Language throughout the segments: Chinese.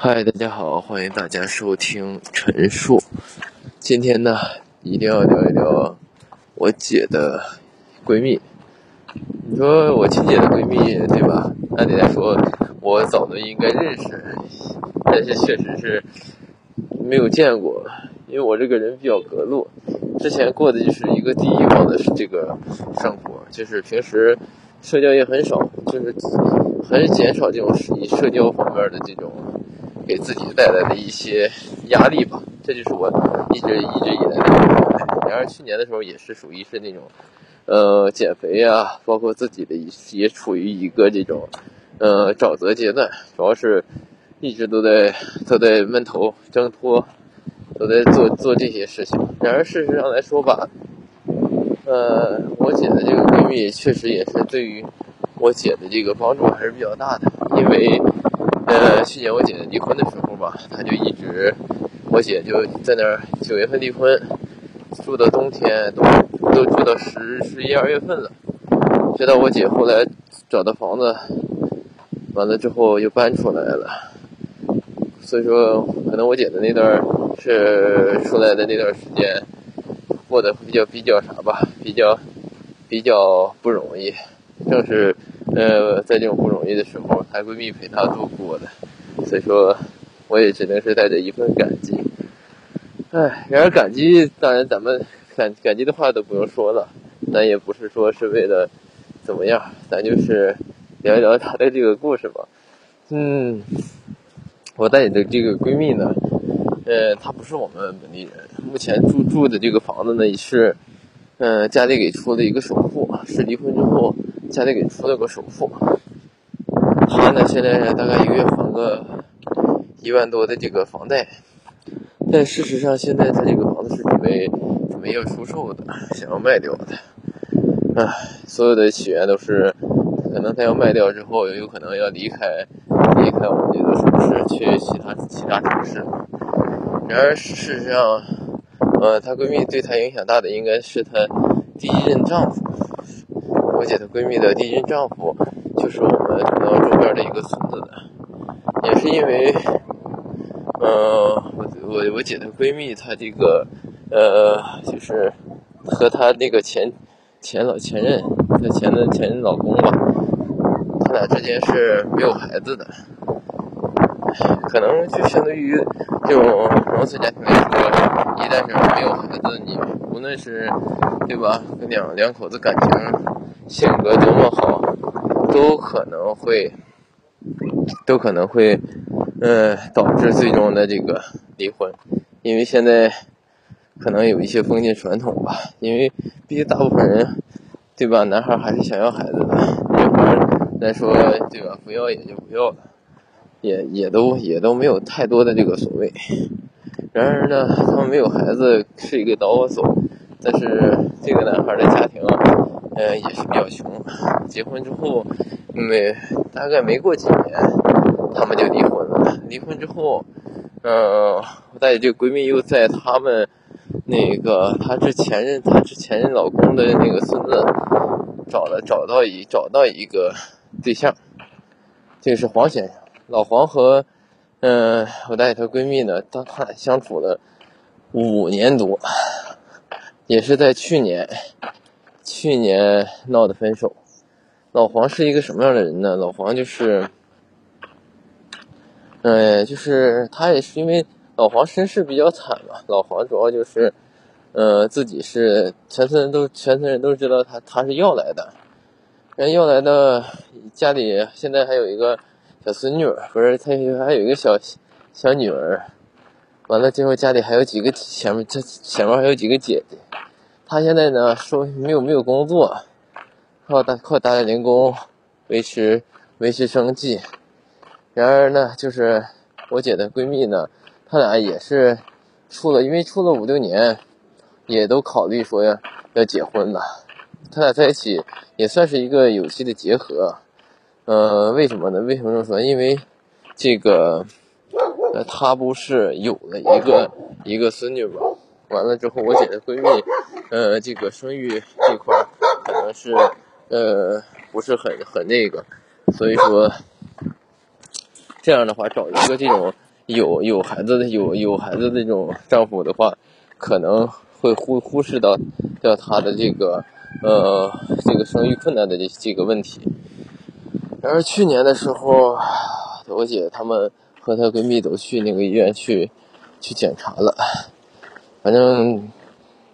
嗨，大家好，欢迎大家收听陈述。今天呢，一定要聊一聊我姐的闺蜜。你说我亲姐的闺蜜对吧？按理来说，我早都应该认识，但是确实是没有见过，因为我这个人比较隔路，之前过的就是一个第一网的这个生活，就是平时社交也很少，就是很减少这种以社交方面的这种。给自己带来的一些压力吧，这就是我一直一直以来的状态。然而去年的时候也是属于是那种，呃，减肥啊，包括自己的一也处于一个这种，呃，沼泽阶段，主要是一直都在都在闷头挣脱，都在做做这些事情。然而事实上来说吧，呃，我姐的这个闺蜜确实也是对于我姐的这个帮助还是比较大的，因为。呃，去年我姐离婚的时候吧，她就一直，我姐就在那儿九月份离婚，住到冬天都都住到十十一二月份了，直到我姐后来找到房子，完了之后又搬出来了，所以说可能我姐的那段是出来的那段时间过得比较比较啥吧，比较比较不容易，正是。呃，在这种不容易的时候，她闺蜜陪她度过的，所以说，我也只能是带着一份感激。哎，然而感激，当然咱们感感激的话都不用说了，咱也不是说是为了怎么样，咱就是聊一聊她的这个故事吧。嗯，我带你的这个闺蜜呢，呃，她不是我们本地人，目前住住的这个房子呢，也是，呃，家里给出的一个首付，是离婚之后。家里给出了个首付，他呢现在大概一个月还个一万多的这个房贷，但事实上现在他这个房子是准备准备要出售的，想要卖掉的。唉，所有的起源都是可能他要卖掉之后，有可能要离开离开我们这座城市，去其他其他城市。然而事实上，呃，她闺蜜对她影响大的应该是她第一任丈夫。我姐的闺蜜的第一任丈夫，就是我们可能周边的一个村子的，也是因为，呃，我我我姐的闺蜜她这个，呃，就是和她那个前前老前任，她前的前任老公吧，他俩之间是没有孩子的，可能就相对于这种农村家庭来说，一旦是没有孩子，你无论是对吧，两两口子感情。性格多么好，都可能会，都可能会，呃，导致最终的这个离婚，因为现在可能有一些封建传统吧，因为毕竟大部分人，对吧？男孩还是想要孩子的，女孩来说，对吧？不要也就不要了，也也都也都没有太多的这个所谓。然而呢，他们没有孩子是一个导火索，但是这个男孩的家庭啊。呃，也是比较穷。结婚之后，没大概没过几年，他们就离婚了。离婚之后，呃，我带这个闺蜜又在他们那个她之前任她之前任老公的那个孙子找了找到一找到一个对象，这个是黄先生。老黄和嗯，我带她闺蜜呢，当他俩相处了五年多，也是在去年。去年闹的分手，老黄是一个什么样的人呢？老黄就是，嗯，就是他也是因为老黄身世比较惨嘛。老黄主要就是，呃，自己是全村人都全村人都知道他他是要来的，人要来的家里现在还有一个小孙女，不是他还有一个小小女儿，完了之后家里还有几个前面这前面还有几个姐姐。他现在呢，说没有没有工作，靠打靠打点零工维持维持生计。然而呢，就是我姐的闺蜜呢，她俩也是处了，因为处了五六年，也都考虑说要要结婚了。他俩在一起也算是一个有机的结合。呃，为什么呢？为什么这么说？因为这个，呃，他不是有了一个一个孙女吗？完了之后，我姐的闺蜜，呃，这个生育这块可能是，呃，不是很很那个，所以说，这样的话找一个这种有有孩子的有有孩子的这种丈夫的话，可能会忽忽视到掉她的这个呃这个生育困难的这这个问题。然而去年的时候，我姐她们和她闺蜜都去那个医院去去检查了，反正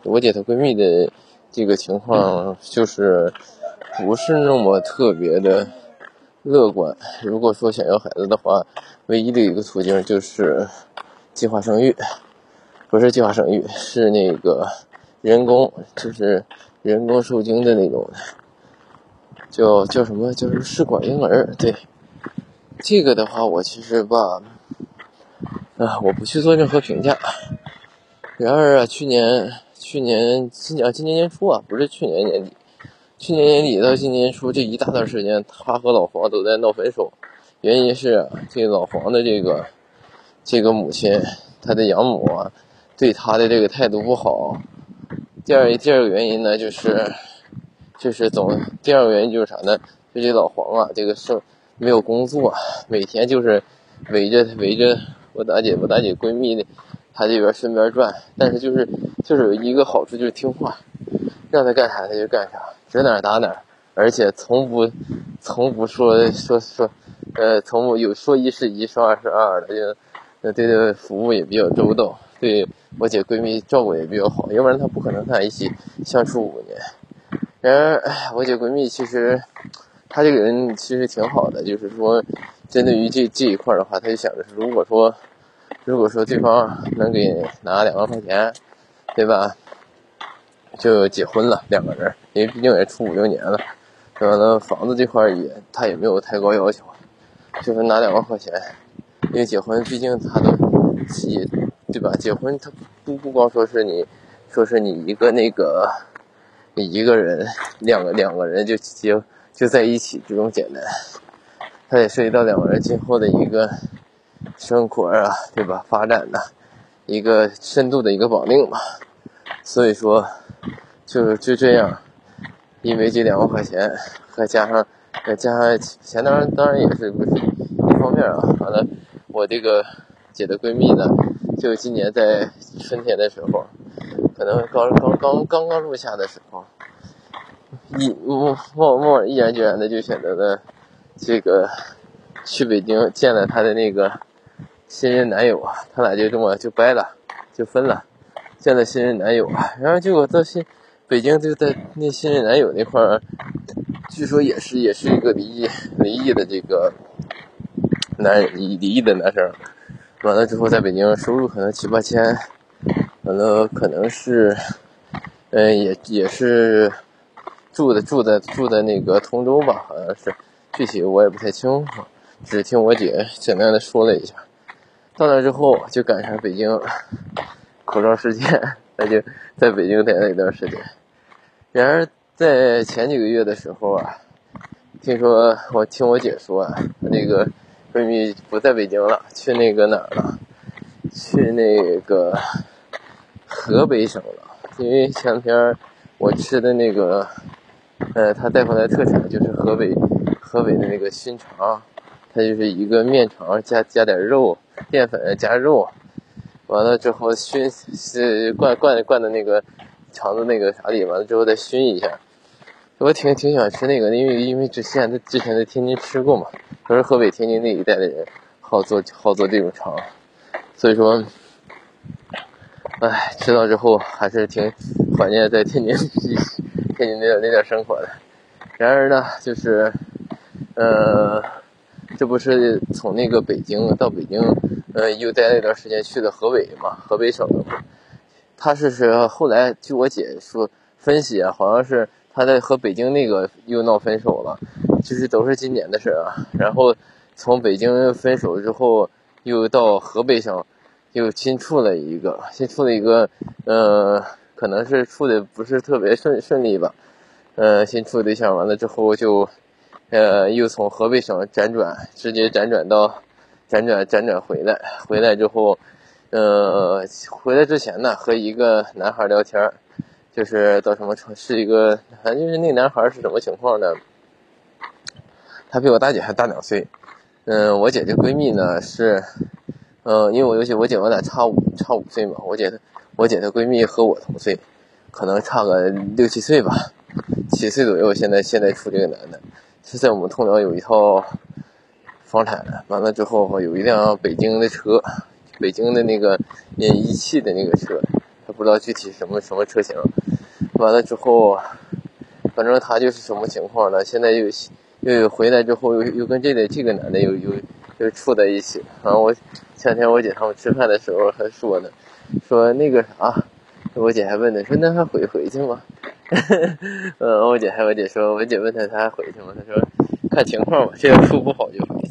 我姐她闺蜜的这个情况就是不是那么特别的。乐观。如果说想要孩子的话，唯一的一个途径就是计划生育，不是计划生育，是那个人工，就是人工受精的那种，叫叫什么？叫什么试管婴儿？对，这个的话，我其实吧，啊，我不去做任何评价。然而啊，去年、去年、今年、今年年初啊，不是去年年底。去年年底到今年初这一大段时间，他和老黄都在闹分手，原因是这个老黄的这个这个母亲，他的养母啊，对他的这个态度不好。第二第二个原因呢，就是就是总第二个原因就是啥呢？就这老黄啊，这个是没有工作，每天就是围着围着我大姐我大姐闺蜜的他这边身边转，但是就是就是有一个好处就是听话，让他干啥他就干啥。指哪打哪，而且从不，从不说说说，呃，从不有说一是一，说二是二的，就，呃，对这服务也比较周到，对我姐闺蜜照顾也比较好，要不然她不可能跟她一起相处五年。然而，哎，我姐闺蜜其实，她这个人其实挺好的，就是说，针对于这这一块的话，她就想着，如果说，如果说对方能给拿两万块钱，对吧？就结婚了，两个人，因为毕竟也处五六年了，完了房子这块也他也没有太高要求，就是拿两万块钱，因为结婚毕竟他都也对吧？结婚他不不光说是你，说是你一个那个，你一个人两个两个人就结就在一起这种简单，他也涉及到两个人今后的一个生活啊，对吧？发展的一个深度的一个绑定嘛，所以说。就就这样，因为这两万块钱，再加上再加上钱，当然当然也是不是一方面啊。完了，我这个姐的闺蜜呢，就今年在春天的时候，可能刚刚刚刚刚入夏的时候，毅贸贸贸然毅然决然的就选择了这个去北京见了她的那个新任男友啊，他俩就这么就掰了，就分了，见了新任男友啊，然后结果到新。北京就在那新任男友那块儿，据说也是也是一个离异离异的这个男离离异的男生，完了之后在北京收入可能七八千，完了可能是，嗯也也是住的住在住在那个通州吧，好像是，具体我也不太清楚，只听我姐简单的说了一下。到那之后就赶上北京口罩事件。那就在北京待了一段时间，然而在前几个月的时候啊，听说我听我姐说啊，那个闺蜜不在北京了，去那个哪儿了？去那个河北省了。因为前天我吃的那个，呃，他带回来特产就是河北河北的那个熏肠，它就是一个面肠加加点肉，淀粉加肉。完了之后熏是灌灌灌的那个肠子那个啥里，完了之后再熏一下。我挺挺想吃那个，因为因为之前在之前在天津吃过嘛，都是河北天津那一带的人好做好做这种肠，所以说，哎，吃到之后还是挺怀念在天津 天津那点那点生活的。然而呢，就是呃，这不是从那个北京到北京。呃，又待了一段时间，去的河北嘛，河北省的嘛。他是是后来据我姐说分析啊，好像是他在和北京那个又闹分手了，就是都是今年的事儿啊。然后从北京分手之后，又到河北省，又新处了一个，新处了一个，呃，可能是处的不是特别顺顺利吧。呃，新处对象完了之后就，呃，又从河北省辗转，直接辗转到。辗转辗转回来，回来之后，呃，回来之前呢，和一个男孩聊天就是到什么城是一个，反正就是那男孩是什么情况呢？他比我大姐还大两岁，嗯，我姐这闺蜜呢是嗯，因为我尤其，我姐我俩差五差五岁嘛，我姐她我姐她闺蜜和我同岁，可能差个六七岁吧，七岁左右。现在现在处这个男的，是在我们通辽有一套房产，完了之后有一辆北京的车，北京的那个一汽的那个车，他不知道具体什么什么车型。完了之后，反正他就是什么情况呢。现在又又回来之后，又又跟这个这个男的又又又处在一起。然后我前两天我姐他们吃饭的时候还说呢，说那个啥，我姐还问呢，说那还回回去吗？嗯，我姐还我姐说，我姐问他他还回去吗？他说看情况吧，这要处不好就回去。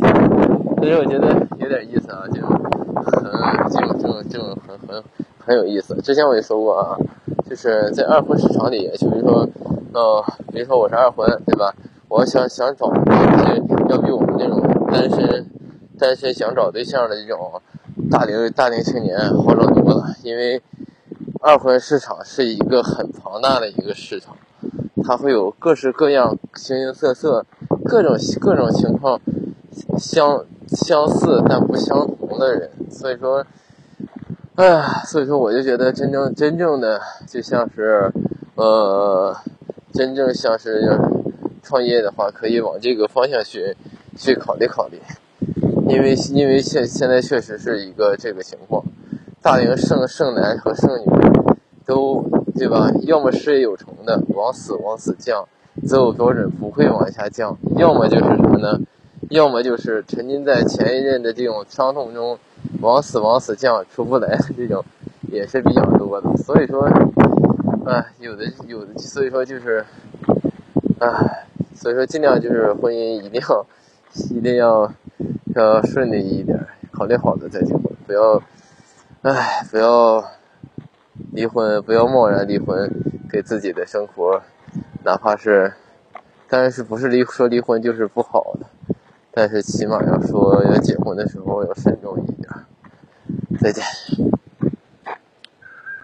所以我觉得有点意思啊，就很这种这种这种很很很有意思。之前我也说过啊。就是在二婚市场里，就比如说，呃，比如说我是二婚，对吧？我想想找的是要比我们这种单身、单身想找对象的这种大龄大龄青年好找多了。因为二婚市场是一个很庞大的一个市场，它会有各式各样、形形色色、各种各种情况相相似但不相同的人，所以说。哎，所以说我就觉得真正真正的就像是，呃，真正像是创业的话，可以往这个方向去去考虑考虑，因为因为现现在确实是一个这个情况，大龄剩剩男和剩女都对吧？要么事业有成的往死往死降，择偶标准不会往下降；要么就是什么呢？要么就是沉浸在前一任的这种伤痛中。往死往死降出不来的这种也是比较多的，所以说，哎，有的有的，所以说就是，哎，所以说尽量就是婚姻一定要一定要要顺利一点，考虑好了再结婚，不要，唉，不要离婚，不要贸然离婚，给自己的生活，哪怕是，但是不是离说离婚就是不好的，但是起码要说要结婚的时候要慎重一点。再见。